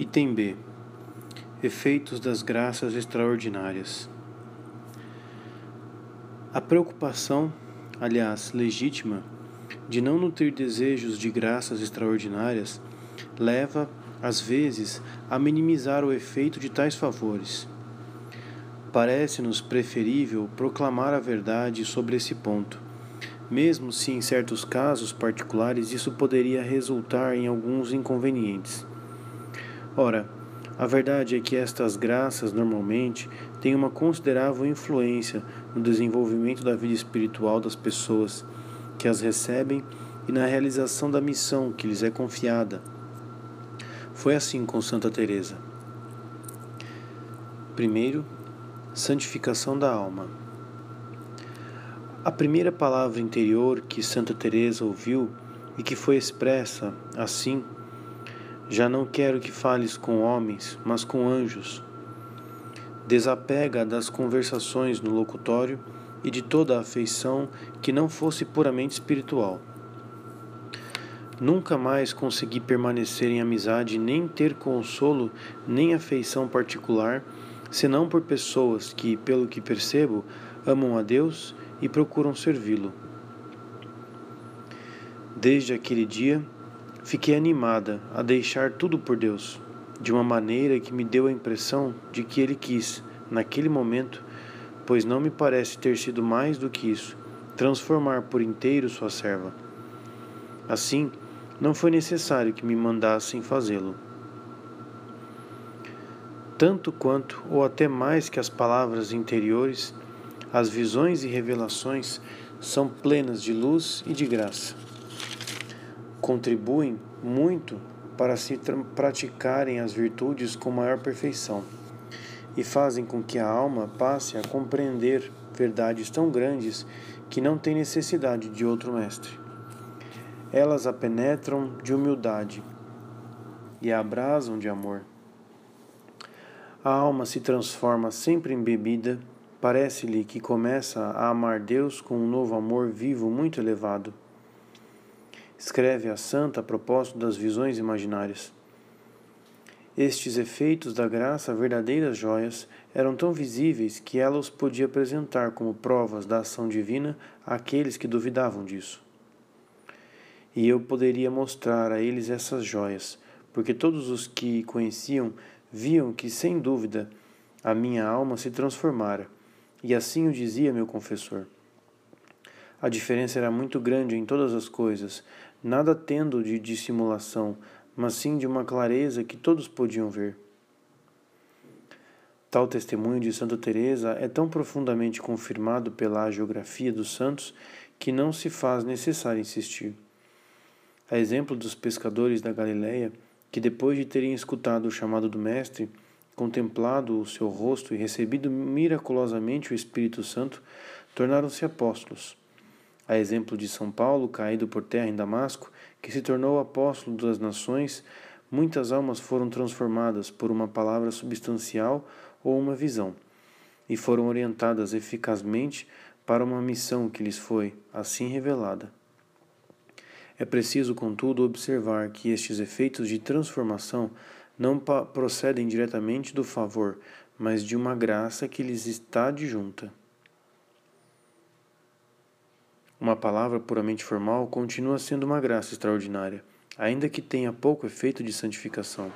Item B. Efeitos das graças extraordinárias. A preocupação, aliás legítima, de não nutrir desejos de graças extraordinárias leva, às vezes, a minimizar o efeito de tais favores. Parece-nos preferível proclamar a verdade sobre esse ponto, mesmo se em certos casos particulares isso poderia resultar em alguns inconvenientes. Ora, a verdade é que estas graças normalmente têm uma considerável influência no desenvolvimento da vida espiritual das pessoas que as recebem e na realização da missão que lhes é confiada. Foi assim com Santa Teresa. Primeiro, santificação da alma. A primeira palavra interior que Santa Teresa ouviu e que foi expressa assim já não quero que fales com homens, mas com anjos. Desapega das conversações no locutório e de toda a afeição que não fosse puramente espiritual. Nunca mais consegui permanecer em amizade, nem ter consolo, nem afeição particular, senão por pessoas que, pelo que percebo, amam a Deus e procuram servi-lo. Desde aquele dia, Fiquei animada a deixar tudo por Deus, de uma maneira que me deu a impressão de que Ele quis, naquele momento, pois não me parece ter sido mais do que isso, transformar por inteiro sua serva. Assim, não foi necessário que me mandassem fazê-lo. Tanto quanto, ou até mais que as palavras interiores, as visões e revelações são plenas de luz e de graça contribuem muito para se praticarem as virtudes com maior perfeição e fazem com que a alma passe a compreender verdades tão grandes que não tem necessidade de outro mestre. Elas a penetram de humildade e a abrasam de amor. A alma se transforma sempre em bebida, parece-lhe que começa a amar Deus com um novo amor vivo muito elevado escreve a santa a propósito das visões imaginárias. Estes efeitos da graça, verdadeiras joias, eram tão visíveis que ela os podia apresentar como provas da ação divina àqueles que duvidavam disso. E eu poderia mostrar a eles essas joias, porque todos os que conheciam viam que, sem dúvida, a minha alma se transformara, e assim o dizia meu confessor. A diferença era muito grande em todas as coisas, nada tendo de dissimulação, mas sim de uma clareza que todos podiam ver. Tal testemunho de Santa Teresa é tão profundamente confirmado pela geografia dos santos que não se faz necessário insistir. A exemplo dos pescadores da Galileia, que depois de terem escutado o chamado do mestre, contemplado o seu rosto e recebido miraculosamente o Espírito Santo, tornaram-se apóstolos a exemplo de São Paulo, caído por terra em Damasco, que se tornou apóstolo das nações, muitas almas foram transformadas por uma palavra substancial ou uma visão, e foram orientadas eficazmente para uma missão que lhes foi assim revelada. É preciso, contudo, observar que estes efeitos de transformação não procedem diretamente do favor, mas de uma graça que lhes está adjunta. Uma palavra puramente formal continua sendo uma graça extraordinária, ainda que tenha pouco efeito de santificação.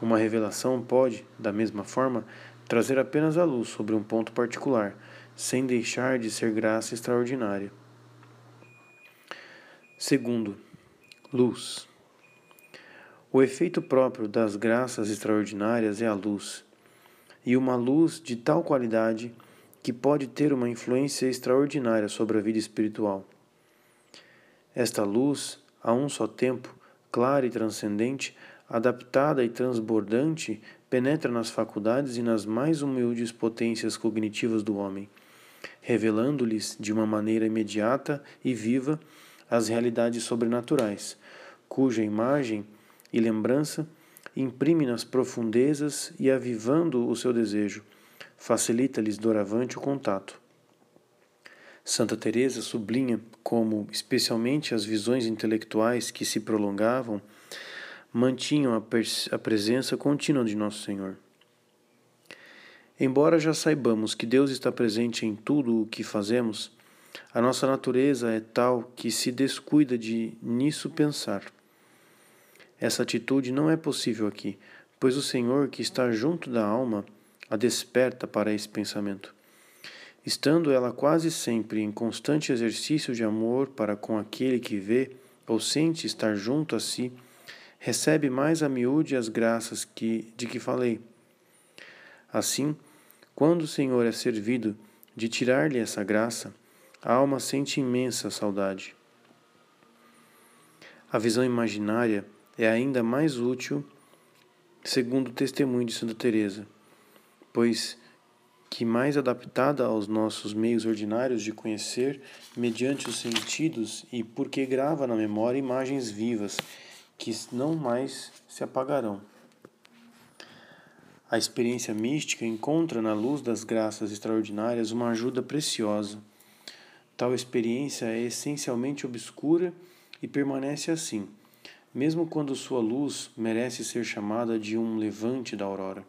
Uma revelação pode, da mesma forma, trazer apenas a luz sobre um ponto particular, sem deixar de ser graça extraordinária. Segundo, luz. O efeito próprio das graças extraordinárias é a luz, e uma luz de tal qualidade que pode ter uma influência extraordinária sobre a vida espiritual. Esta luz, a um só tempo, clara e transcendente, adaptada e transbordante, penetra nas faculdades e nas mais humildes potências cognitivas do homem, revelando-lhes de uma maneira imediata e viva as realidades sobrenaturais, cuja imagem e lembrança imprime nas profundezas e avivando o seu desejo facilita-lhes doravante o contato. Santa Teresa sublinha como, especialmente as visões intelectuais que se prolongavam, mantinham a, a presença contínua de Nosso Senhor. Embora já saibamos que Deus está presente em tudo o que fazemos, a nossa natureza é tal que se descuida de nisso pensar. Essa atitude não é possível aqui, pois o Senhor, que está junto da alma, a desperta para esse pensamento. Estando ela quase sempre em constante exercício de amor para com aquele que vê ou sente estar junto a si, recebe mais a miúde as graças que, de que falei. Assim, quando o Senhor é servido de tirar-lhe essa graça, a alma sente imensa saudade. A visão imaginária é ainda mais útil, segundo o testemunho de Santa Teresa, pois que mais adaptada aos nossos meios ordinários de conhecer, mediante os sentidos e porque grava na memória imagens vivas que não mais se apagarão. A experiência mística encontra na luz das graças extraordinárias uma ajuda preciosa. Tal experiência é essencialmente obscura e permanece assim, mesmo quando sua luz merece ser chamada de um levante da aurora.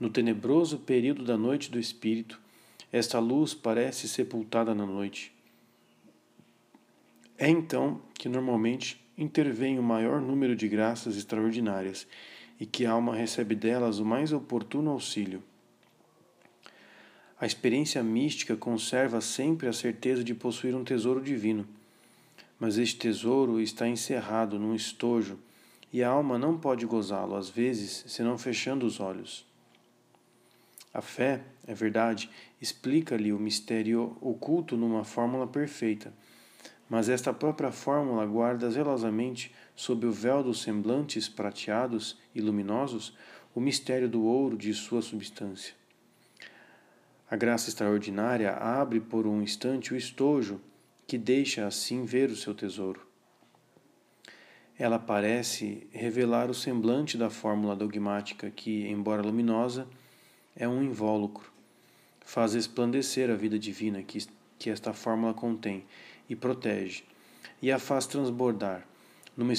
No tenebroso período da noite do espírito, esta luz parece sepultada na noite. É então que normalmente intervém o maior número de graças extraordinárias e que a alma recebe delas o mais oportuno auxílio. A experiência mística conserva sempre a certeza de possuir um tesouro divino, mas este tesouro está encerrado num estojo e a alma não pode gozá-lo, às vezes, senão fechando os olhos. A fé, é verdade, explica-lhe o mistério oculto numa fórmula perfeita, mas esta própria fórmula guarda zelosamente sob o véu dos semblantes prateados e luminosos, o mistério do ouro de sua substância. A graça extraordinária abre por um instante o estojo, que deixa assim ver o seu tesouro. Ela parece revelar o semblante da fórmula dogmática que, embora luminosa, é um invólucro. Faz esplandecer a vida divina que, que esta fórmula contém e protege, e a faz transbordar, numa,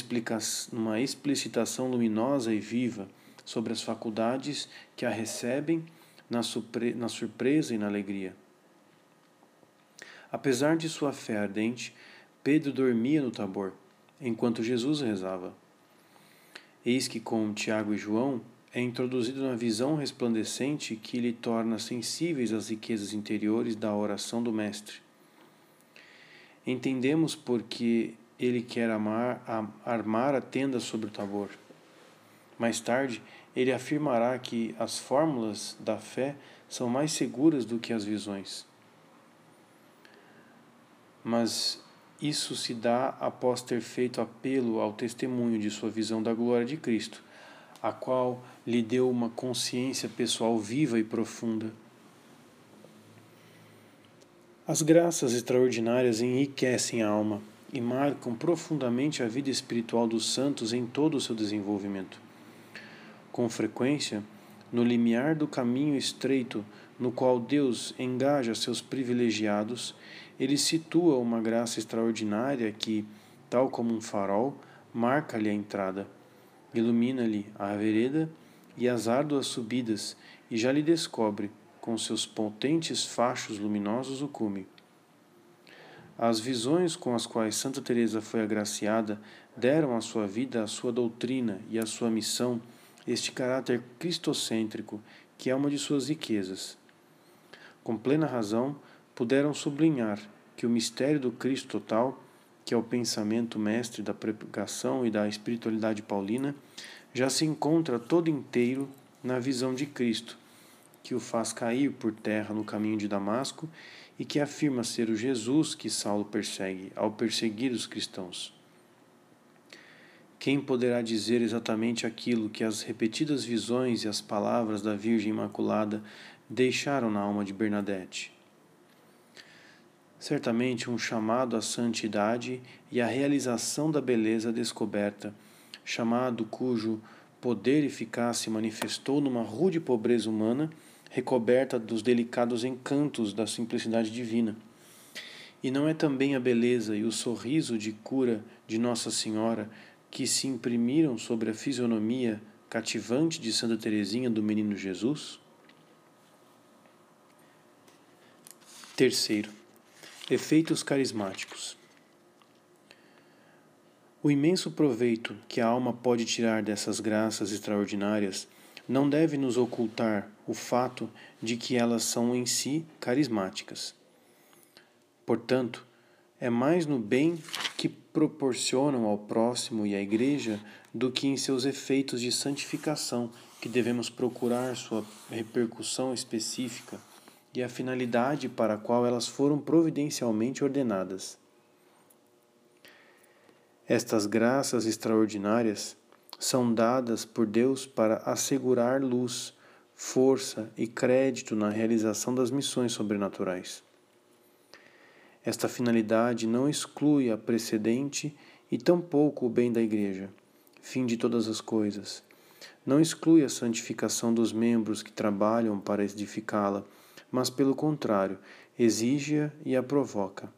numa explicitação luminosa e viva sobre as faculdades que a recebem na, na surpresa e na alegria. Apesar de sua fé ardente, Pedro dormia no Tabor, enquanto Jesus rezava. Eis que com Tiago e João é introduzido na visão resplandecente que lhe torna sensíveis às riquezas interiores da oração do Mestre. Entendemos porque ele quer amar, armar a tenda sobre o Tabor. Mais tarde, ele afirmará que as fórmulas da fé são mais seguras do que as visões. Mas isso se dá após ter feito apelo ao testemunho de sua visão da glória de Cristo, a qual lhe deu uma consciência pessoal viva e profunda. As graças extraordinárias enriquecem a alma e marcam profundamente a vida espiritual dos santos em todo o seu desenvolvimento. Com frequência, no limiar do caminho estreito no qual Deus engaja seus privilegiados, ele situa uma graça extraordinária que, tal como um farol, marca-lhe a entrada, ilumina-lhe a vereda e as árduas subidas, e já lhe descobre, com seus potentes fachos luminosos, o cume. As visões com as quais Santa Teresa foi agraciada deram à sua vida a sua doutrina e a sua missão este caráter cristocêntrico que é uma de suas riquezas. Com plena razão, puderam sublinhar que o mistério do Cristo total, que é o pensamento mestre da pregação e da espiritualidade paulina, já se encontra todo inteiro na visão de Cristo, que o faz cair por terra no caminho de Damasco e que afirma ser o Jesus que Saulo persegue ao perseguir os cristãos. Quem poderá dizer exatamente aquilo que as repetidas visões e as palavras da Virgem Imaculada deixaram na alma de Bernadette? Certamente um chamado à santidade e à realização da beleza descoberta, chamado cujo poder e eficácia manifestou numa rude pobreza humana recoberta dos delicados encantos da simplicidade divina. E não é também a beleza e o sorriso de cura de Nossa Senhora que se imprimiram sobre a fisionomia cativante de Santa Teresinha do Menino Jesus? Terceiro, efeitos carismáticos. O imenso proveito que a alma pode tirar dessas graças extraordinárias não deve nos ocultar o fato de que elas são em si carismáticas. Portanto, é mais no bem que proporcionam ao próximo e à Igreja do que em seus efeitos de santificação que devemos procurar sua repercussão específica e a finalidade para a qual elas foram providencialmente ordenadas. Estas graças extraordinárias são dadas por Deus para assegurar luz, força e crédito na realização das missões sobrenaturais. Esta finalidade não exclui a precedente e tampouco o bem da Igreja, fim de todas as coisas. Não exclui a santificação dos membros que trabalham para edificá-la, mas, pelo contrário, exige-a e a provoca.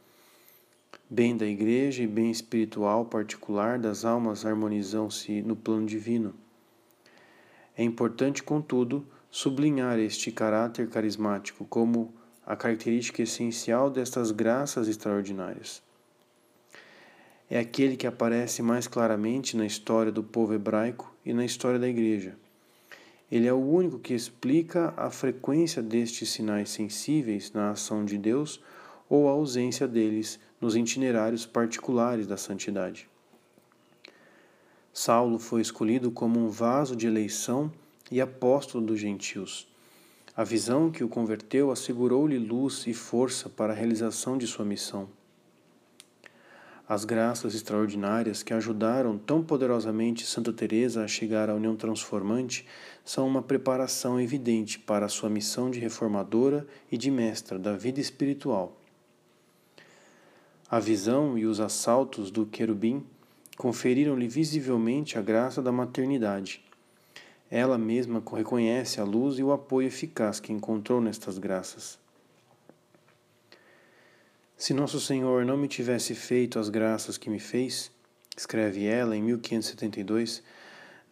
Bem da Igreja e bem espiritual particular das almas harmonizam-se no plano divino. É importante, contudo, sublinhar este caráter carismático como a característica essencial destas graças extraordinárias. É aquele que aparece mais claramente na história do povo hebraico e na história da Igreja. Ele é o único que explica a frequência destes sinais sensíveis na ação de Deus ou a ausência deles nos itinerários particulares da santidade. Saulo foi escolhido como um vaso de eleição e apóstolo dos gentios a visão que o converteu assegurou-lhe luz e força para a realização de sua missão. As graças extraordinárias que ajudaram tão poderosamente Santa Teresa a chegar à união transformante são uma preparação evidente para a sua missão de reformadora e de mestra da vida espiritual. A visão e os assaltos do querubim conferiram-lhe visivelmente a graça da maternidade ela mesma reconhece a luz e o apoio eficaz que encontrou nestas graças. Se Nosso Senhor não me tivesse feito as graças que me fez, escreve ela em 1572,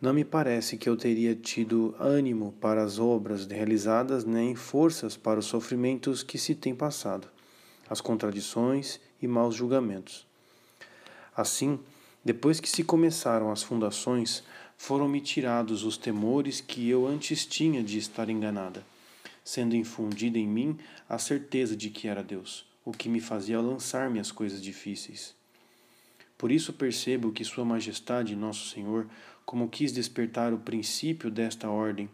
não me parece que eu teria tido ânimo para as obras realizadas nem forças para os sofrimentos que se têm passado, as contradições e maus julgamentos. Assim, depois que se começaram as fundações, foram-me tirados os temores que eu antes tinha de estar enganada, sendo infundida em mim a certeza de que era Deus, o que me fazia lançar-me às coisas difíceis. Por isso percebo que Sua Majestade, Nosso Senhor, como quis despertar o princípio desta ordem,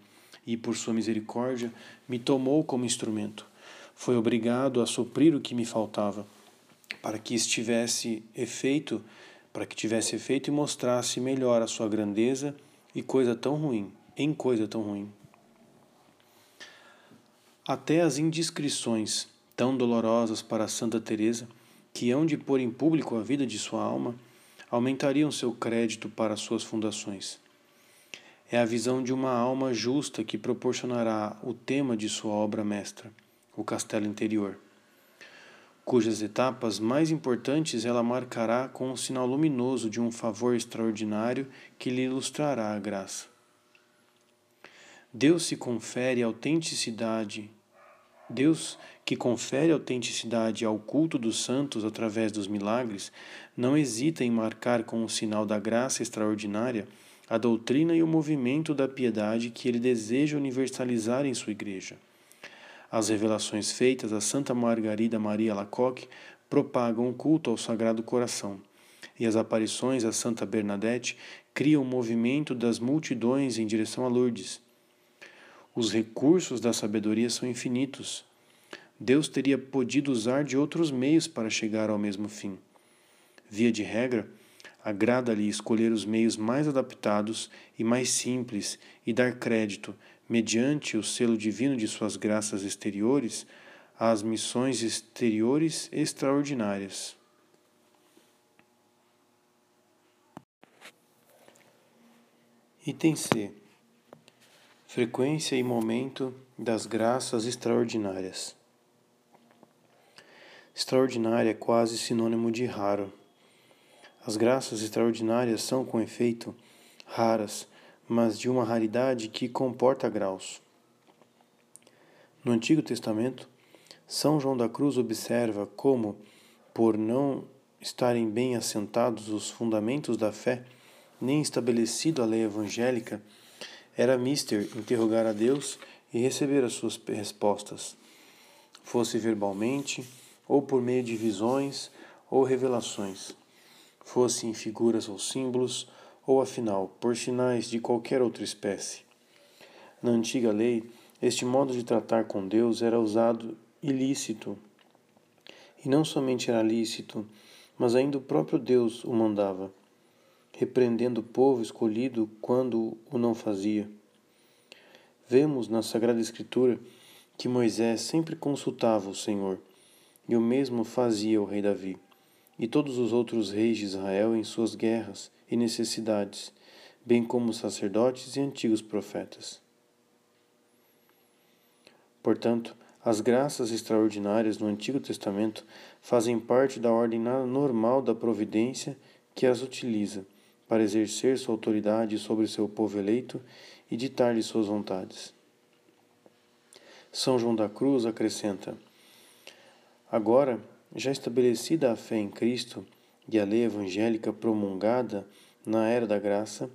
e por Sua misericórdia me tomou como instrumento, foi obrigado a suprir o que me faltava, para que estivesse efeito para que tivesse efeito e mostrasse melhor a sua grandeza e coisa tão ruim, em coisa tão ruim. Até as indiscrições tão dolorosas para Santa Teresa, que hão de pôr em público a vida de sua alma, aumentariam seu crédito para suas fundações. É a visão de uma alma justa que proporcionará o tema de sua obra mestra, o castelo interior cujas etapas mais importantes ela marcará com o sinal luminoso de um favor extraordinário que lhe ilustrará a graça. Deus se confere autenticidade. Deus, que confere autenticidade ao culto dos santos através dos milagres, não hesita em marcar com o sinal da graça extraordinária a doutrina e o movimento da piedade que ele deseja universalizar em sua igreja. As revelações feitas a Santa Margarida Maria Lacoque propagam o culto ao Sagrado Coração, e as aparições a Santa Bernadette criam o movimento das multidões em direção a Lourdes. Os recursos da sabedoria são infinitos. Deus teria podido usar de outros meios para chegar ao mesmo fim. Via de regra, agrada-lhe escolher os meios mais adaptados e mais simples e dar crédito, mediante o selo divino de suas graças exteriores, às missões exteriores extraordinárias. Item C. Frequência e momento das graças extraordinárias. Extraordinária é quase sinônimo de raro. As graças extraordinárias são, com efeito, raras, mas de uma raridade que comporta graus. No Antigo Testamento, São João da Cruz observa como, por não estarem bem assentados os fundamentos da fé, nem estabelecida a lei evangélica, era mister interrogar a Deus e receber as suas respostas, fosse verbalmente, ou por meio de visões ou revelações, fosse em figuras ou símbolos, ou afinal, por sinais de qualquer outra espécie. Na antiga lei, este modo de tratar com Deus era usado ilícito. E não somente era lícito, mas ainda o próprio Deus o mandava repreendendo o povo escolhido quando o não fazia. Vemos na Sagrada Escritura que Moisés sempre consultava o Senhor, e o mesmo fazia o rei Davi, e todos os outros reis de Israel em suas guerras e necessidades, bem como os sacerdotes e antigos profetas. Portanto, as graças extraordinárias no Antigo Testamento fazem parte da ordem normal da providência que as utiliza para exercer sua autoridade sobre seu povo eleito e ditar-lhe suas vontades. São João da Cruz acrescenta: Agora, já estabelecida a fé em Cristo e a lei evangélica promulgada na era da graça,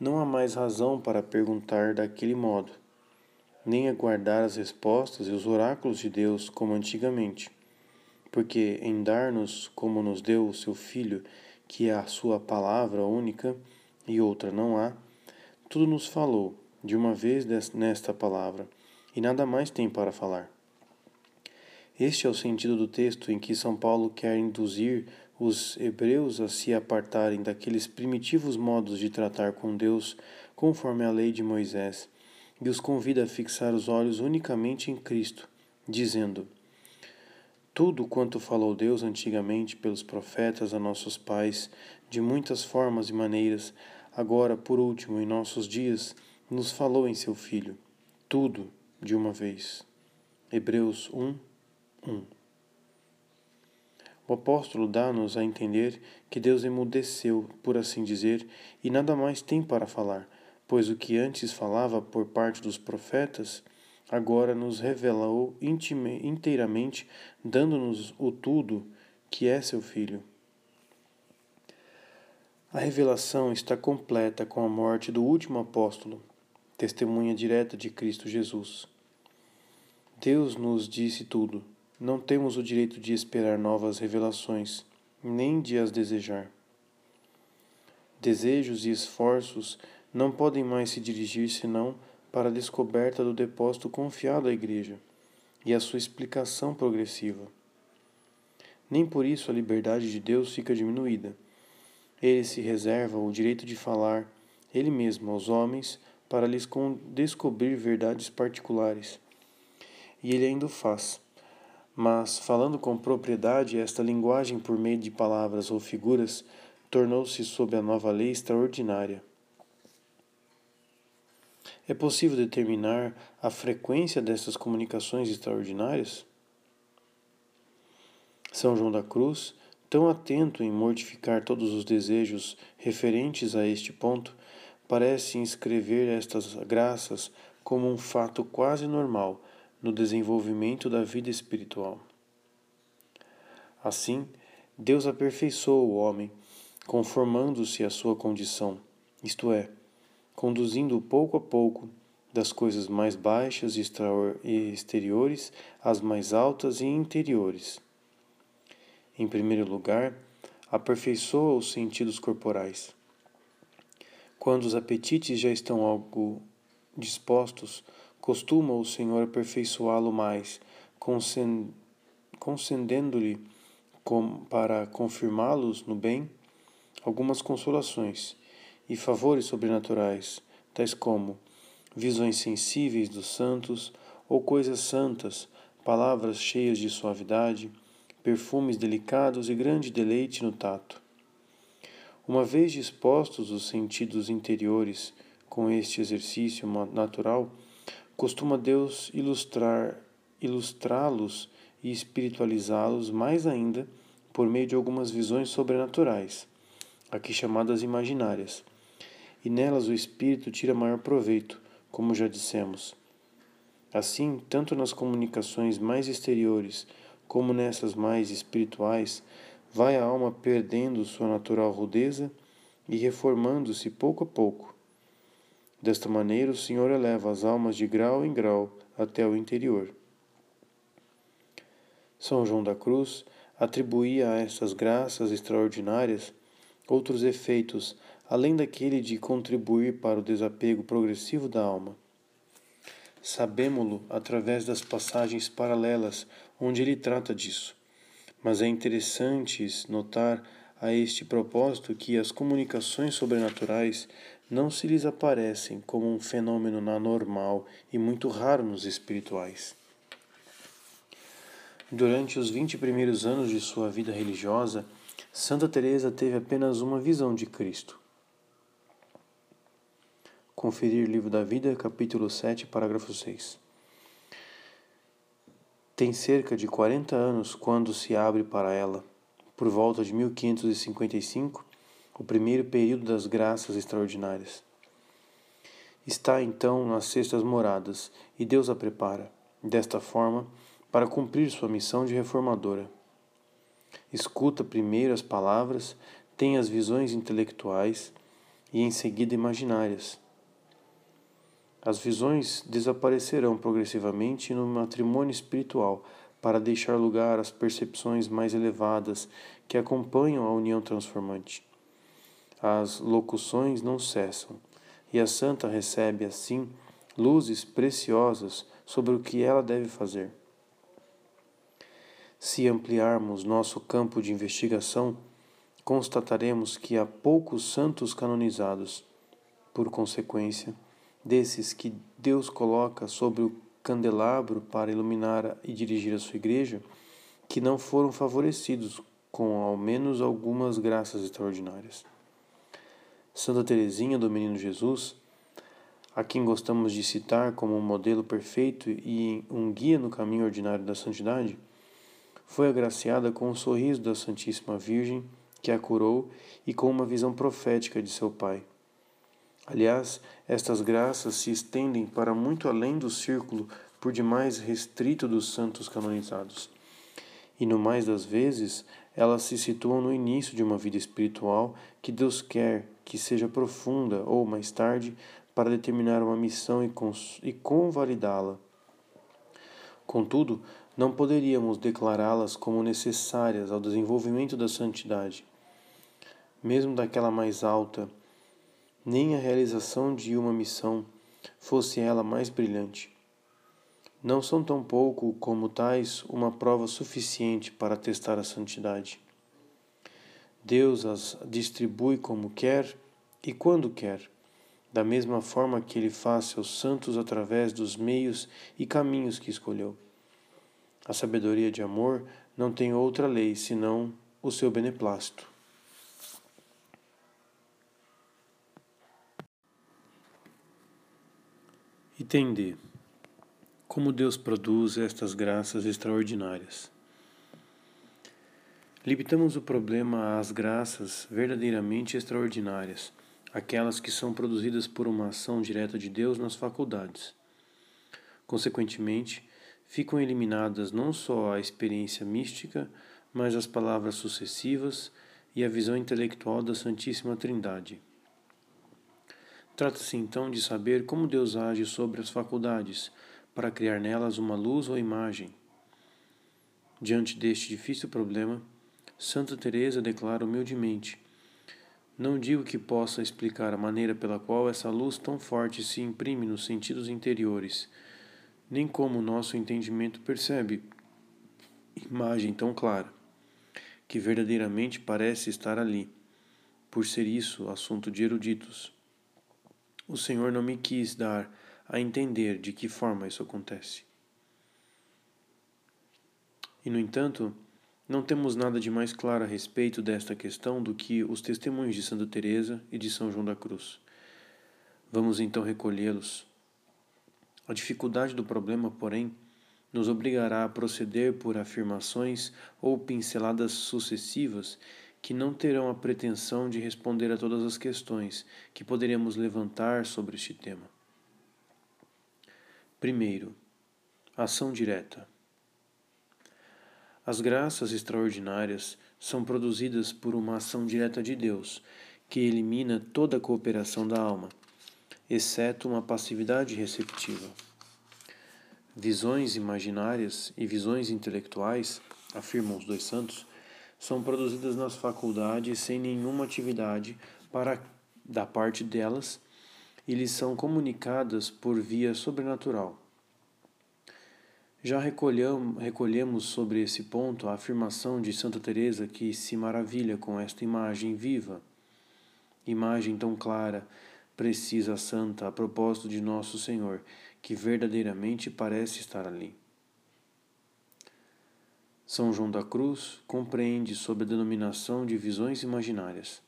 não há mais razão para perguntar daquele modo, nem aguardar as respostas e os oráculos de Deus como antigamente, porque em dar-nos como nos deu o seu Filho que a sua palavra única e outra não há, tudo nos falou de uma vez nesta palavra e nada mais tem para falar. Este é o sentido do texto em que São Paulo quer induzir os hebreus a se apartarem daqueles primitivos modos de tratar com Deus conforme a lei de Moisés e os convida a fixar os olhos unicamente em Cristo, dizendo: tudo quanto falou Deus antigamente pelos profetas a nossos pais, de muitas formas e maneiras, agora, por último, em nossos dias, nos falou em seu Filho. Tudo de uma vez. Hebreus 1, 1. O apóstolo dá-nos a entender que Deus emudeceu, por assim dizer, e nada mais tem para falar, pois o que antes falava por parte dos profetas agora nos revelou inteiramente, dando-nos o tudo que é seu Filho. A revelação está completa com a morte do último apóstolo, testemunha direta de Cristo Jesus. Deus nos disse tudo. Não temos o direito de esperar novas revelações, nem de as desejar. Desejos e esforços não podem mais se dirigir senão para a descoberta do depósito confiado à Igreja e a sua explicação progressiva. Nem por isso a liberdade de Deus fica diminuída. Ele se reserva o direito de falar, ele mesmo, aos homens, para lhes descobrir verdades particulares. E ele ainda o faz. Mas, falando com propriedade, esta linguagem por meio de palavras ou figuras tornou-se sob a nova lei extraordinária é possível determinar a frequência dessas comunicações extraordinárias? São João da Cruz, tão atento em mortificar todos os desejos referentes a este ponto, parece inscrever estas graças como um fato quase normal no desenvolvimento da vida espiritual. Assim, Deus aperfeiçoou o homem, conformando-se à sua condição, isto é, conduzindo-o pouco a pouco das coisas mais baixas e exteriores às mais altas e interiores. Em primeiro lugar, aperfeiçoa os sentidos corporais. Quando os apetites já estão algo dispostos, costuma o Senhor aperfeiçoá-lo mais, concedendo-lhe, para confirmá-los no bem, algumas consolações e favores sobrenaturais, tais como visões sensíveis dos santos ou coisas santas, palavras cheias de suavidade, perfumes delicados e grande deleite no tato. Uma vez dispostos os sentidos interiores com este exercício natural, costuma Deus ilustrar ilustrá-los e espiritualizá-los mais ainda por meio de algumas visões sobrenaturais aqui chamadas imaginárias, e nelas o espírito tira maior proveito, como já dissemos. Assim, tanto nas comunicações mais exteriores como nessas mais espirituais, vai a alma perdendo sua natural rudeza e reformando-se pouco a pouco. Desta maneira, o Senhor eleva as almas de grau em grau até o interior. São João da Cruz atribuía a estas graças extraordinárias outros efeitos, além daquele de contribuir para o desapego progressivo da alma. Sabemo-lo através das passagens paralelas onde ele trata disso. Mas é interessante notar a este propósito que as comunicações sobrenaturais não se lhes aparecem como um fenômeno anormal e muito raro nos espirituais. Durante os vinte primeiros anos de sua vida religiosa, Santa Teresa teve apenas uma visão de Cristo. Conferir Livro da Vida, capítulo 7, parágrafo 6. Tem cerca de 40 anos quando se abre para ela, por volta de 1555, o primeiro período das graças extraordinárias. Está então nas sextas moradas e Deus a prepara, desta forma, para cumprir sua missão de reformadora. Escuta primeiro as palavras, tem as visões intelectuais e em seguida imaginárias. As visões desaparecerão progressivamente no matrimônio espiritual para deixar lugar às percepções mais elevadas que acompanham a união transformante. As locuções não cessam, e a santa recebe, assim, luzes preciosas sobre o que ela deve fazer. Se ampliarmos nosso campo de investigação, constataremos que há poucos santos canonizados. Por consequência, desses que Deus coloca sobre o candelabro para iluminar e dirigir a sua igreja, que não foram favorecidos com ao menos algumas graças extraordinárias. Santa Teresinha do Menino Jesus, a quem gostamos de citar como um modelo perfeito e um guia no caminho ordinário da santidade, foi agraciada com o sorriso da Santíssima Virgem, que a curou, e com uma visão profética de seu Pai. Aliás, estas graças se estendem para muito além do círculo por demais restrito dos santos canonizados. E no mais das vezes, elas se situam no início de uma vida espiritual que Deus quer que seja profunda ou mais tarde para determinar uma missão e convalidá-la. Contudo, não poderíamos declará-las como necessárias ao desenvolvimento da santidade, mesmo daquela mais alta nem a realização de uma missão, fosse ela mais brilhante. Não são tão pouco como tais uma prova suficiente para testar a santidade. Deus as distribui como quer e quando quer, da mesma forma que Ele faz seus santos através dos meios e caminhos que escolheu. A sabedoria de amor não tem outra lei senão o seu beneplácito. D. Como Deus produz estas graças extraordinárias. Limitamos o problema às graças verdadeiramente extraordinárias, aquelas que são produzidas por uma ação direta de Deus nas faculdades. Consequentemente, ficam eliminadas não só a experiência mística, mas as palavras sucessivas e a visão intelectual da Santíssima Trindade. Trata-se então de saber como Deus age sobre as faculdades, para criar nelas uma luz ou imagem. Diante deste difícil problema, Santa Teresa declara humildemente: Não digo que possa explicar a maneira pela qual essa luz tão forte se imprime nos sentidos interiores, nem como o nosso entendimento percebe imagem tão clara, que verdadeiramente parece estar ali, por ser isso assunto de eruditos o Senhor não me quis dar a entender de que forma isso acontece. E, no entanto, não temos nada de mais claro a respeito desta questão do que os testemunhos de Santa Teresa e de São João da Cruz. Vamos então recolhê-los. A dificuldade do problema, porém, nos obrigará a proceder por afirmações ou pinceladas sucessivas que não terão a pretensão de responder a todas as questões que poderíamos levantar sobre este tema. Primeiro, ação direta. As graças extraordinárias são produzidas por uma ação direta de Deus, que elimina toda a cooperação da alma, exceto uma passividade receptiva. Visões imaginárias e visões intelectuais, afirmam os dois santos, são produzidas nas faculdades sem nenhuma atividade para da parte delas e lhes são comunicadas por via sobrenatural. Já recolhemos sobre esse ponto a afirmação de Santa Teresa que se maravilha com esta imagem viva, imagem tão clara, precisa, santa, a propósito de nosso Senhor, que verdadeiramente parece estar ali. São João da Cruz compreende sob a denominação de visões imaginárias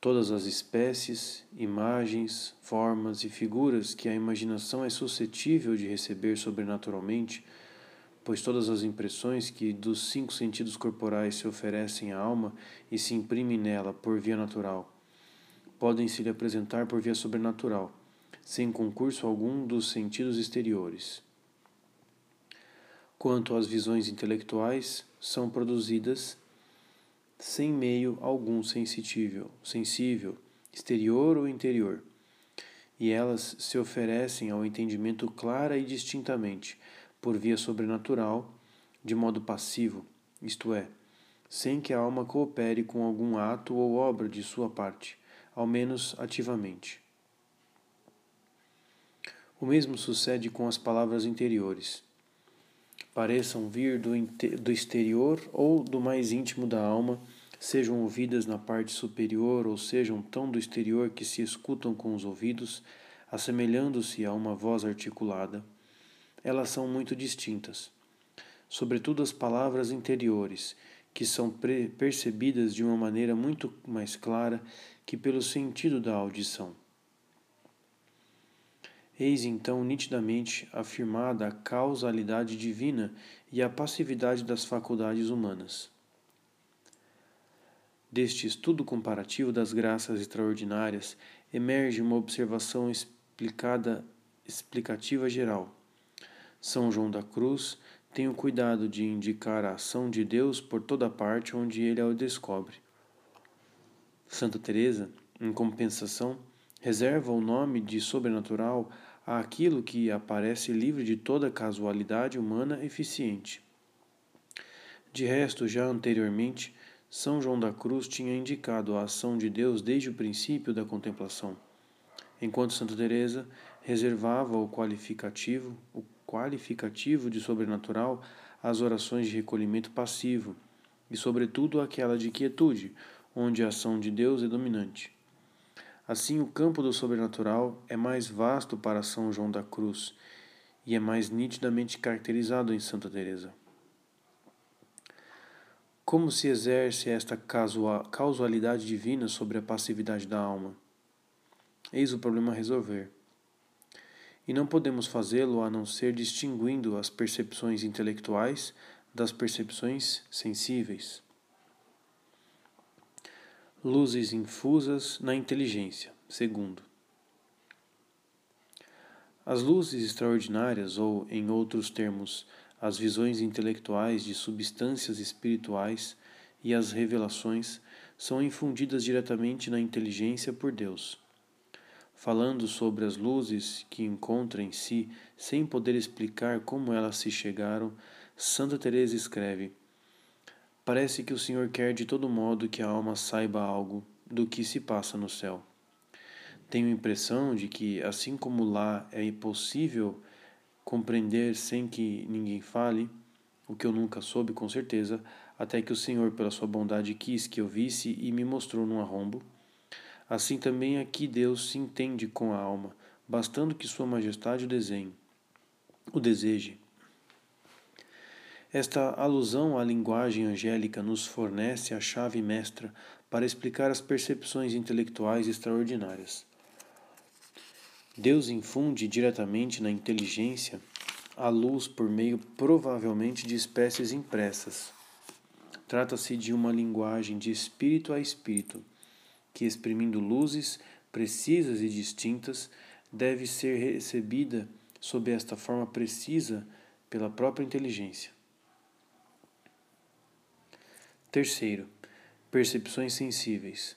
todas as espécies, imagens, formas e figuras que a imaginação é suscetível de receber sobrenaturalmente, pois todas as impressões que dos cinco sentidos corporais se oferecem à alma e se imprimem nela por via natural, podem se lhe apresentar por via sobrenatural, sem concurso algum dos sentidos exteriores. Quanto às visões intelectuais, são produzidas sem meio algum sensível, sensível, exterior ou interior, e elas se oferecem ao entendimento clara e distintamente, por via sobrenatural, de modo passivo, isto é, sem que a alma coopere com algum ato ou obra de sua parte, ao menos ativamente. O mesmo sucede com as palavras interiores pareçam vir do, do exterior ou do mais íntimo da alma, sejam ouvidas na parte superior ou sejam tão do exterior que se escutam com os ouvidos, assemelhando-se a uma voz articulada, elas são muito distintas. Sobretudo as palavras interiores, que são percebidas de uma maneira muito mais clara que pelo sentido da audição. Eis então nitidamente afirmada a causalidade divina e a passividade das faculdades humanas. Deste estudo comparativo das graças extraordinárias emerge uma observação explicada, explicativa geral. São João da Cruz tem o cuidado de indicar a ação de Deus por toda parte onde ele a descobre. Santa Teresa, em compensação, reserva o nome de sobrenatural àquilo que aparece livre de toda casualidade humana eficiente. De resto, já anteriormente, São João da Cruz tinha indicado a ação de Deus desde o princípio da contemplação, enquanto Santa Teresa reservava o qualificativo, o qualificativo de sobrenatural às orações de recolhimento passivo e, sobretudo, aquela de quietude, onde a ação de Deus é dominante. Assim, o campo do sobrenatural é mais vasto para São João da Cruz e é mais nitidamente caracterizado em Santa Teresa. Como se exerce esta causalidade divina sobre a passividade da alma? Eis o problema a resolver. E não podemos fazê-lo a não ser distinguindo as percepções intelectuais das percepções sensíveis luzes infusas na inteligência. Segundo, as luzes extraordinárias, ou, em outros termos, as visões intelectuais de substâncias espirituais e as revelações, são infundidas diretamente na inteligência por Deus. Falando sobre as luzes que encontra em si, sem poder explicar como elas se chegaram, Santa Teresa escreve: Parece que o Senhor quer de todo modo que a alma saiba algo do que se passa no céu. Tenho a impressão de que, assim como lá é impossível compreender sem que ninguém fale, o que eu nunca soube com certeza, até que o Senhor, pela sua bondade, quis que eu visse e me mostrou num arrombo, assim também aqui Deus se entende com a alma, bastando que Sua Majestade o desenhe, o deseje esta alusão à linguagem angélica nos fornece a chave mestra para explicar as percepções intelectuais extraordinárias. Deus infunde diretamente na inteligência a luz por meio provavelmente de espécies impressas, Trata-se de uma linguagem de espírito a espírito, que, exprimindo luzes precisas e distintas, deve ser recebida sob esta forma precisa pela própria inteligência. Terceiro, percepções sensíveis.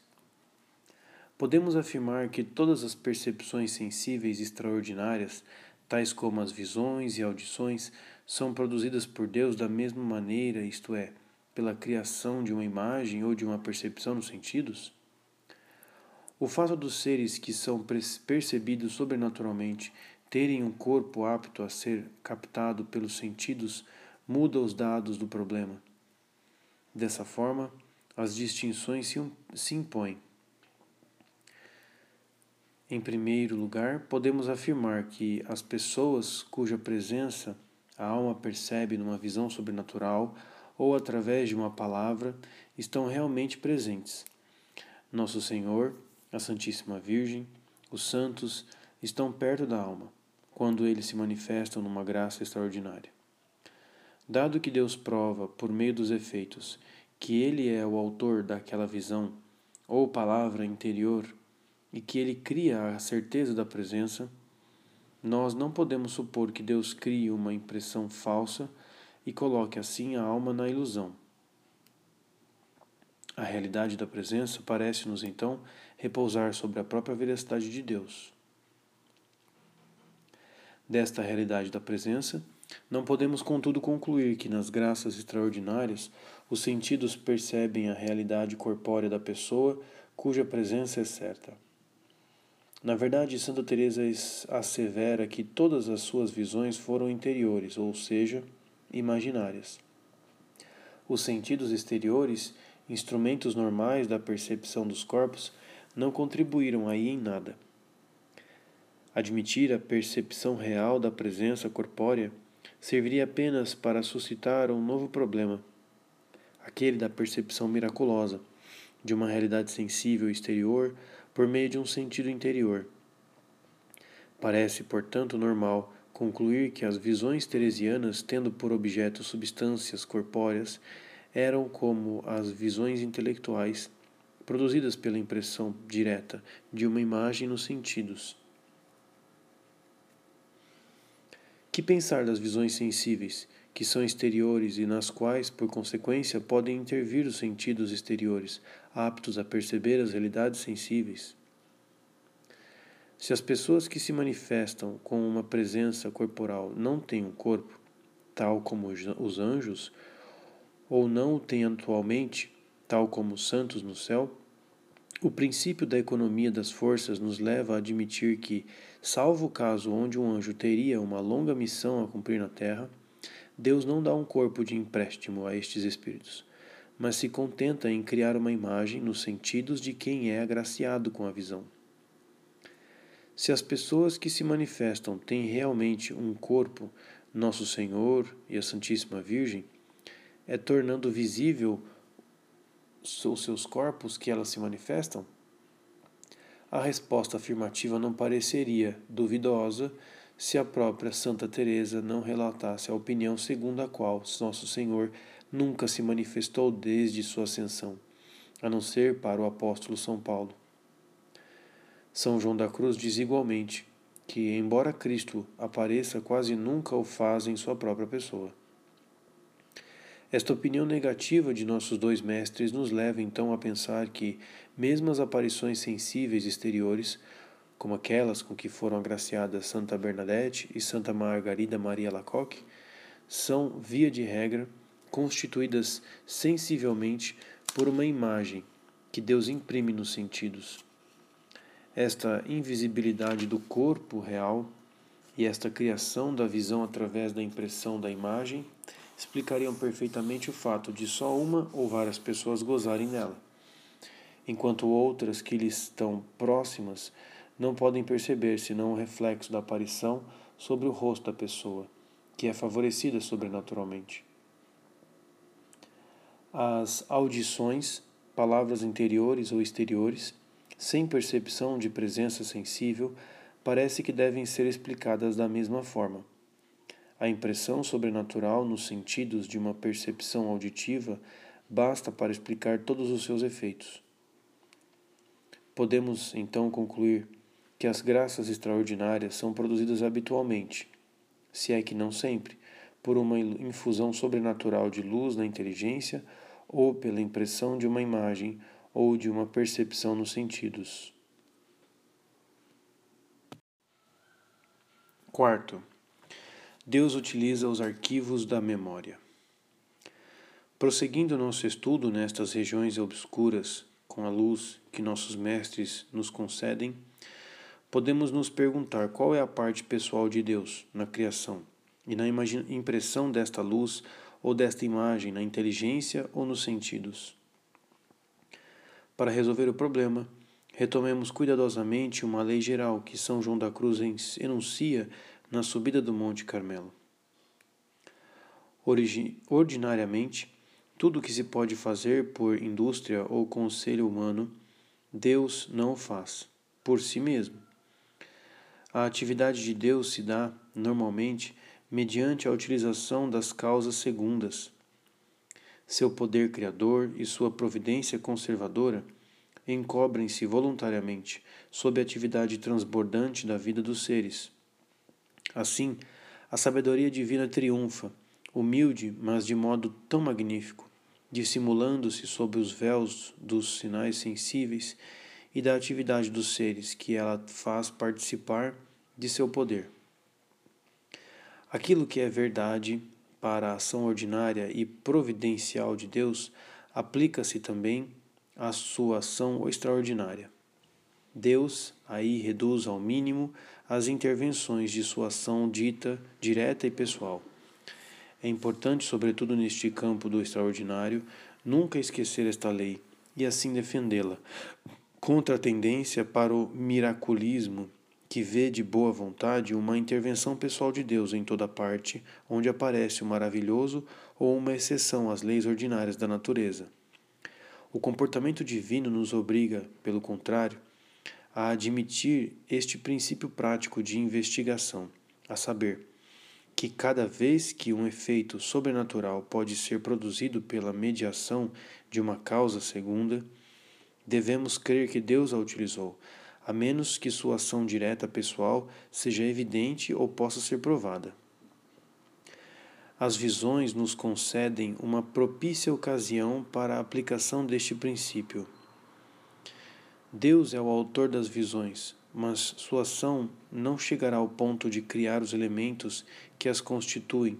Podemos afirmar que todas as percepções sensíveis extraordinárias, tais como as visões e audições, são produzidas por Deus da mesma maneira, isto é, pela criação de uma imagem ou de uma percepção nos sentidos? O fato dos seres que são percebidos sobrenaturalmente terem um corpo apto a ser captado pelos sentidos muda os dados do problema. Dessa forma, as distinções se impõem. Em primeiro lugar, podemos afirmar que as pessoas cuja presença a alma percebe numa visão sobrenatural ou através de uma palavra estão realmente presentes. Nosso Senhor, a Santíssima Virgem, os santos estão perto da alma, quando eles se manifestam numa graça extraordinária. Dado que Deus prova, por meio dos efeitos, que Ele é o autor daquela visão ou palavra interior e que Ele cria a certeza da presença, nós não podemos supor que Deus crie uma impressão falsa e coloque assim a alma na ilusão. A realidade da presença parece-nos então repousar sobre a própria veracidade de Deus. Desta realidade da presença, não podemos, contudo, concluir que nas graças extraordinárias os sentidos percebem a realidade corpórea da pessoa cuja presença é certa. Na verdade, Santa Teresa assevera que todas as suas visões foram interiores, ou seja, imaginárias. Os sentidos exteriores, instrumentos normais da percepção dos corpos, não contribuíram aí em nada. Admitir a percepção real da presença corpórea serviria apenas para suscitar um novo problema, aquele da percepção miraculosa de uma realidade sensível exterior por meio de um sentido interior. Parece, portanto, normal concluir que as visões teresianas, tendo por objeto substâncias corpóreas, eram como as visões intelectuais, produzidas pela impressão direta de uma imagem nos sentidos. Que pensar das visões sensíveis, que são exteriores e nas quais, por consequência, podem intervir os sentidos exteriores, aptos a perceber as realidades sensíveis. Se as pessoas que se manifestam com uma presença corporal não têm um corpo, tal como os anjos, ou não o têm atualmente, tal como os santos no céu, o princípio da economia das forças nos leva a admitir que, salvo o caso onde um anjo teria uma longa missão a cumprir na terra, Deus não dá um corpo de empréstimo a estes espíritos, mas se contenta em criar uma imagem nos sentidos de quem é agraciado com a visão. Se as pessoas que se manifestam têm realmente um corpo, Nosso Senhor e a Santíssima Virgem, é tornando visível os seus corpos que elas se manifestam? A resposta afirmativa não pareceria duvidosa se a própria Santa Teresa não relatasse a opinião segundo a qual Nosso Senhor nunca se manifestou desde sua ascensão, a não ser para o apóstolo São Paulo. São João da Cruz diz igualmente que, embora Cristo apareça, quase nunca o faz em sua própria pessoa. Esta opinião negativa de nossos dois mestres nos leva então a pensar que, mesmo as aparições sensíveis exteriores, como aquelas com que foram agraciadas Santa Bernadette e Santa Margarida Maria Lacoque, são, via de regra, constituídas sensivelmente por uma imagem que Deus imprime nos sentidos. Esta invisibilidade do corpo real e esta criação da visão através da impressão da imagem explicariam perfeitamente o fato de só uma ou várias pessoas gozarem dela, enquanto outras que lhes estão próximas não podem perceber senão o reflexo da aparição sobre o rosto da pessoa, que é favorecida sobrenaturalmente. As audições, palavras interiores ou exteriores, sem percepção de presença sensível, parece que devem ser explicadas da mesma forma. A impressão sobrenatural nos sentidos de uma percepção auditiva basta para explicar todos os seus efeitos. Podemos então concluir que as graças extraordinárias são produzidas habitualmente, se é que não sempre, por uma infusão sobrenatural de luz na inteligência ou pela impressão de uma imagem ou de uma percepção nos sentidos. Quarto, Deus utiliza os arquivos da memória. Prosseguindo nosso estudo nestas regiões obscuras, com a luz que nossos mestres nos concedem, podemos nos perguntar qual é a parte pessoal de Deus na criação e na impressão desta luz ou desta imagem na inteligência ou nos sentidos. Para resolver o problema, retomemos cuidadosamente uma lei geral que São João da Cruz enuncia na subida do Monte Carmelo. Origi ordinariamente, tudo o que se pode fazer por indústria ou conselho humano, Deus não o faz, por si mesmo. A atividade de Deus se dá, normalmente, mediante a utilização das causas segundas. Seu poder criador e sua providência conservadora encobrem-se voluntariamente sob a atividade transbordante da vida dos seres. Assim, a sabedoria divina triunfa, humilde, mas de modo tão magnífico, dissimulando-se sob os véus dos sinais sensíveis e da atividade dos seres que ela faz participar de seu poder. Aquilo que é verdade para a ação ordinária e providencial de Deus aplica-se também à sua ação extraordinária. Deus aí reduz ao mínimo as intervenções de sua ação dita, direta e pessoal. É importante, sobretudo neste campo do extraordinário, nunca esquecer esta lei e assim defendê-la, contra a tendência para o miraculismo que vê de boa vontade uma intervenção pessoal de Deus em toda parte onde aparece o maravilhoso ou uma exceção às leis ordinárias da natureza. O comportamento divino nos obriga, pelo contrário, a admitir este princípio prático de investigação, a saber, que cada vez que um efeito sobrenatural pode ser produzido pela mediação de uma causa segunda, devemos crer que Deus a utilizou a menos que sua ação direta pessoal seja evidente ou possa ser provada. As visões nos concedem uma propícia ocasião para a aplicação deste princípio. Deus é o autor das visões, mas sua ação não chegará ao ponto de criar os elementos que as constituem,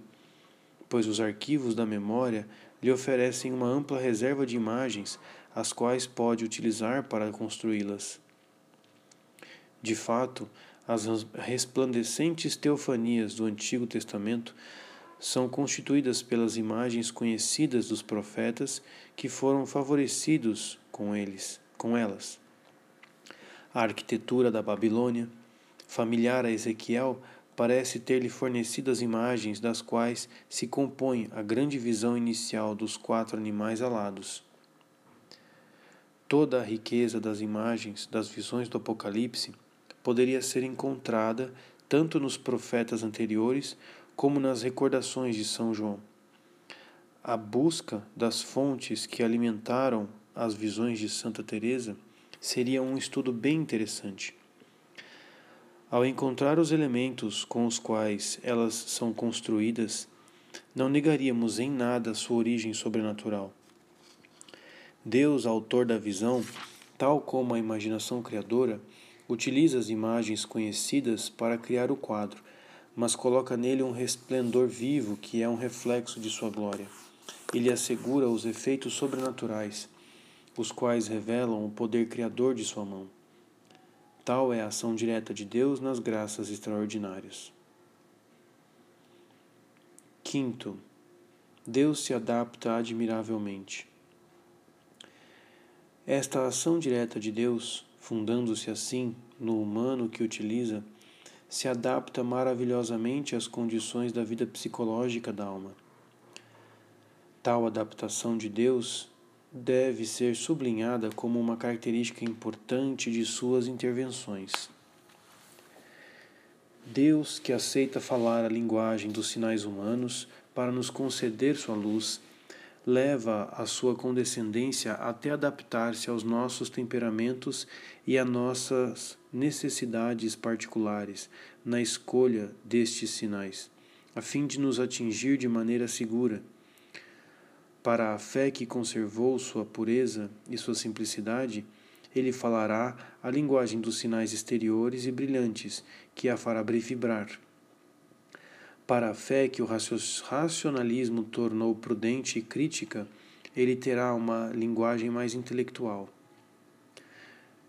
pois os arquivos da memória lhe oferecem uma ampla reserva de imagens, as quais pode utilizar para construí-las. De fato, as resplandecentes teofanias do Antigo Testamento são constituídas pelas imagens conhecidas dos profetas que foram favorecidos com eles, com elas. A arquitetura da Babilônia, familiar a Ezequiel, parece ter-lhe fornecido as imagens das quais se compõe a grande visão inicial dos quatro animais alados. Toda a riqueza das imagens das visões do Apocalipse poderia ser encontrada tanto nos profetas anteriores como nas recordações de São João. A busca das fontes que alimentaram as visões de Santa Teresa seria um estudo bem interessante. Ao encontrar os elementos com os quais elas são construídas, não negaríamos em nada sua origem sobrenatural. Deus, autor da visão, tal como a imaginação criadora, Utiliza as imagens conhecidas para criar o quadro, mas coloca nele um resplendor vivo que é um reflexo de sua glória. Ele assegura os efeitos sobrenaturais, os quais revelam o poder criador de sua mão. Tal é a ação direta de Deus nas graças extraordinárias. Quinto, Deus se adapta admiravelmente. Esta ação direta de Deus fundando-se assim no humano que utiliza, se adapta maravilhosamente às condições da vida psicológica da alma. Tal adaptação de Deus deve ser sublinhada como uma característica importante de suas intervenções. Deus, que aceita falar a linguagem dos sinais humanos para nos conceder sua luz, leva a sua condescendência até adaptar-se aos nossos temperamentos e a nossas necessidades particulares na escolha destes sinais, a fim de nos atingir de maneira segura. Para a fé que conservou sua pureza e sua simplicidade, ele falará a linguagem dos sinais exteriores e brilhantes, que a fará vibrar. Para a fé que o racionalismo tornou prudente e crítica, ele terá uma linguagem mais intelectual.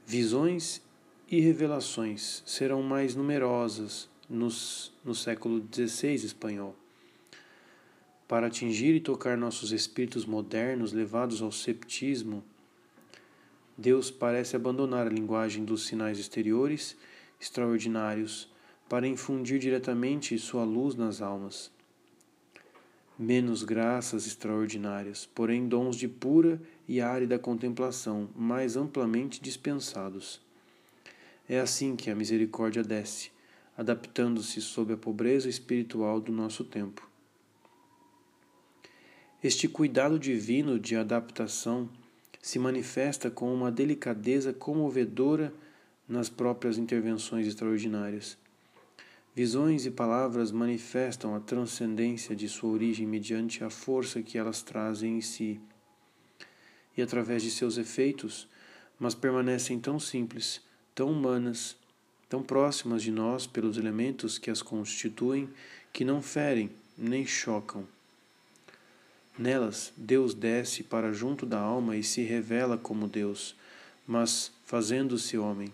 Visões e revelações serão mais numerosas nos, no século XVI espanhol. Para atingir e tocar nossos espíritos modernos levados ao septismo, Deus parece abandonar a linguagem dos sinais exteriores extraordinários para infundir diretamente sua luz nas almas. Menos graças extraordinárias, porém dons de pura e árida contemplação, mais amplamente dispensados. É assim que a misericórdia desce, adaptando-se sob a pobreza espiritual do nosso tempo. Este cuidado divino de adaptação se manifesta com uma delicadeza comovedora nas próprias intervenções extraordinárias. Visões e palavras manifestam a transcendência de sua origem mediante a força que elas trazem em si e através de seus efeitos, mas permanecem tão simples, tão humanas, tão próximas de nós pelos elementos que as constituem, que não ferem nem chocam Nelas, Deus desce para junto da alma e se revela como Deus, mas fazendo-se homem.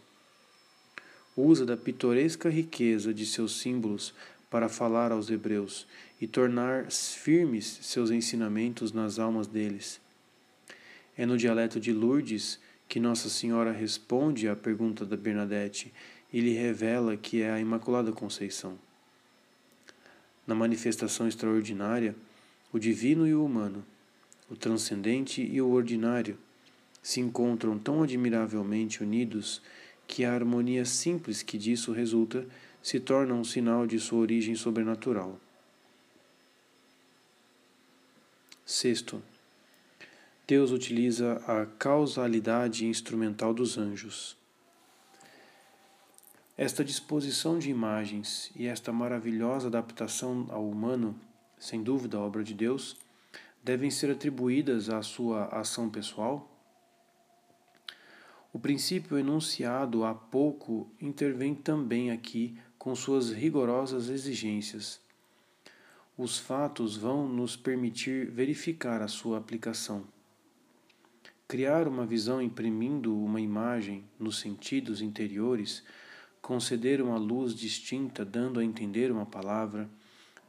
Usa da pitoresca riqueza de seus símbolos para falar aos hebreus e tornar firmes seus ensinamentos nas almas deles. É no dialeto de Lourdes que Nossa Senhora responde à pergunta da Bernadette e lhe revela que é a Imaculada Conceição. Na manifestação extraordinária, o divino e o humano, o transcendente e o ordinário, se encontram tão admiravelmente unidos que a harmonia simples que disso resulta se torna um sinal de sua origem sobrenatural. Sexto, Deus utiliza a causalidade instrumental dos anjos. Esta disposição de imagens e esta maravilhosa adaptação ao humano sem dúvida obra de Deus, devem ser atribuídas à sua ação pessoal? O princípio enunciado há pouco intervém também aqui com suas rigorosas exigências. Os fatos vão nos permitir verificar a sua aplicação. Criar uma visão imprimindo uma imagem nos sentidos interiores, conceder uma luz distinta dando a entender uma palavra,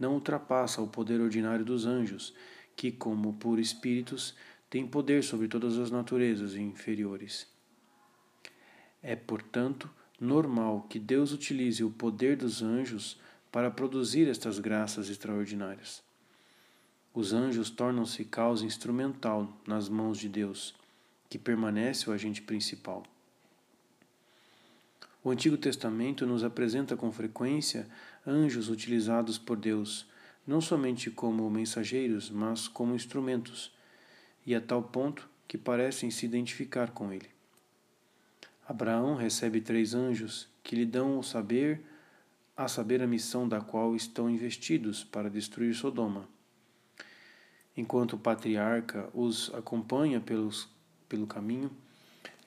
não ultrapassa o poder ordinário dos anjos, que, como por espíritos, têm poder sobre todas as naturezas inferiores. É, portanto, normal que Deus utilize o poder dos anjos para produzir estas graças extraordinárias. Os anjos tornam-se causa instrumental nas mãos de Deus, que permanece o agente principal. O Antigo Testamento nos apresenta com frequência anjos utilizados por Deus, não somente como mensageiros, mas como instrumentos, e a tal ponto que parecem se identificar com ele. Abraão recebe três anjos que lhe dão o saber, a saber a missão da qual estão investidos para destruir Sodoma. Enquanto o patriarca os acompanha pelos, pelo caminho,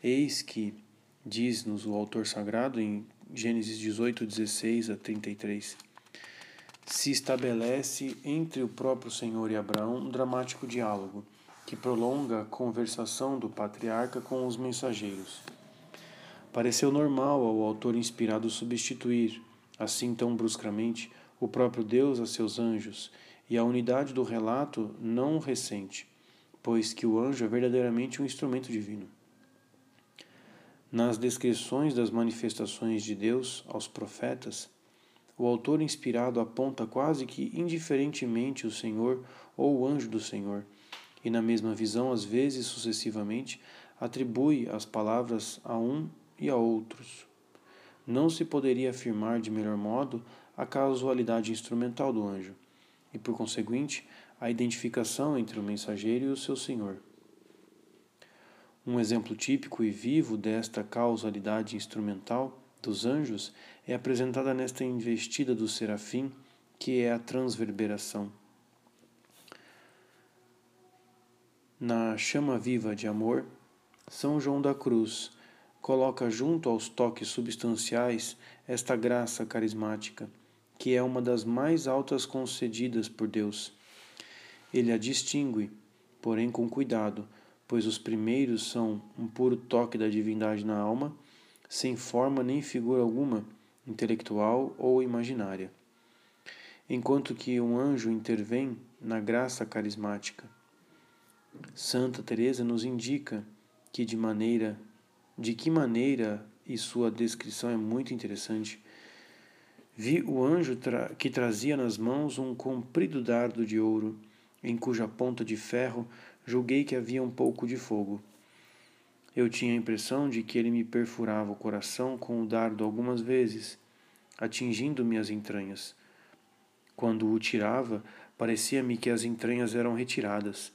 eis que, diz-nos o autor sagrado em Gênesis 18, 16 a 33, se estabelece entre o próprio Senhor e Abraão um dramático diálogo que prolonga a conversação do patriarca com os mensageiros. Pareceu normal ao autor inspirado substituir, assim tão bruscamente, o próprio Deus a seus anjos, e a unidade do relato não recente, pois que o anjo é verdadeiramente um instrumento divino. Nas descrições das manifestações de Deus aos profetas, o autor inspirado aponta quase que indiferentemente o Senhor ou o anjo do Senhor, e na mesma visão, às vezes sucessivamente, atribui as palavras a um e a outros. Não se poderia afirmar de melhor modo a casualidade instrumental do anjo, e por conseguinte, a identificação entre o mensageiro e o seu senhor. Um exemplo típico e vivo desta causalidade instrumental dos anjos é apresentada nesta investida do serafim, que é a transverberação. Na chama viva de amor, São João da Cruz coloca junto aos toques substanciais esta graça carismática, que é uma das mais altas concedidas por Deus. Ele a distingue, porém com cuidado, pois os primeiros são um puro toque da divindade na alma, sem forma nem figura alguma, intelectual ou imaginária. Enquanto que um anjo intervém na graça carismática, Santa Teresa nos indica que de maneira de que maneira e sua descrição é muito interessante. Vi o anjo tra que trazia nas mãos um comprido dardo de ouro, em cuja ponta de ferro julguei que havia um pouco de fogo. Eu tinha a impressão de que ele me perfurava o coração com o dardo algumas vezes, atingindo-me as entranhas. Quando o tirava, parecia-me que as entranhas eram retiradas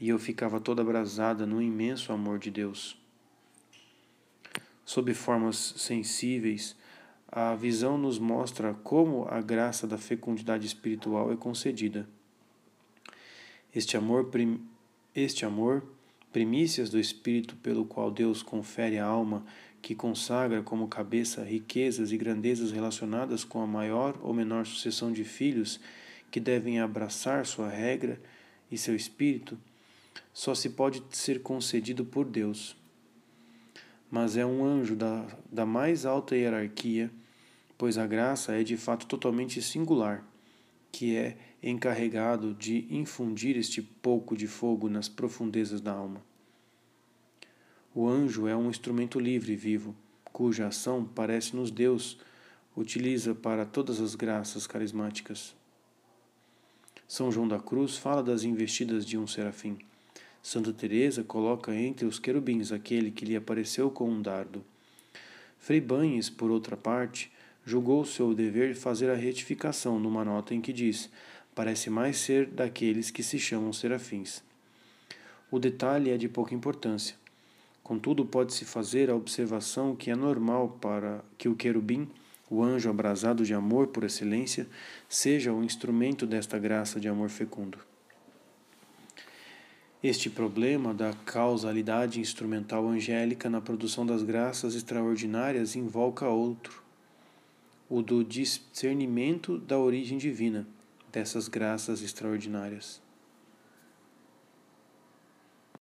e eu ficava toda abrasada no imenso amor de Deus. Sob formas sensíveis, a visão nos mostra como a graça da fecundidade espiritual é concedida. Este amor, este amor, primícias do Espírito pelo qual Deus confere à alma, que consagra como cabeça riquezas e grandezas relacionadas com a maior ou menor sucessão de filhos que devem abraçar sua regra e seu espírito, só se pode ser concedido por Deus. Mas é um anjo da, da mais alta hierarquia, pois a graça é de fato totalmente singular, que é encarregado de infundir este pouco de fogo nas profundezas da alma. O anjo é um instrumento livre e vivo, cuja ação parece-nos Deus utiliza para todas as graças carismáticas. São João da Cruz fala das investidas de um serafim. Santa Teresa coloca entre os querubins aquele que lhe apareceu com um dardo. Frei Banhes, por outra parte, julgou seu dever fazer a retificação numa nota em que diz: parece mais ser daqueles que se chamam serafins. O detalhe é de pouca importância. Contudo, pode-se fazer a observação que é normal para que o querubim, o anjo abrasado de amor por excelência, seja o instrumento desta graça de amor fecundo. Este problema da causalidade instrumental angélica na produção das graças extraordinárias invoca outro, o do discernimento da origem divina dessas graças extraordinárias.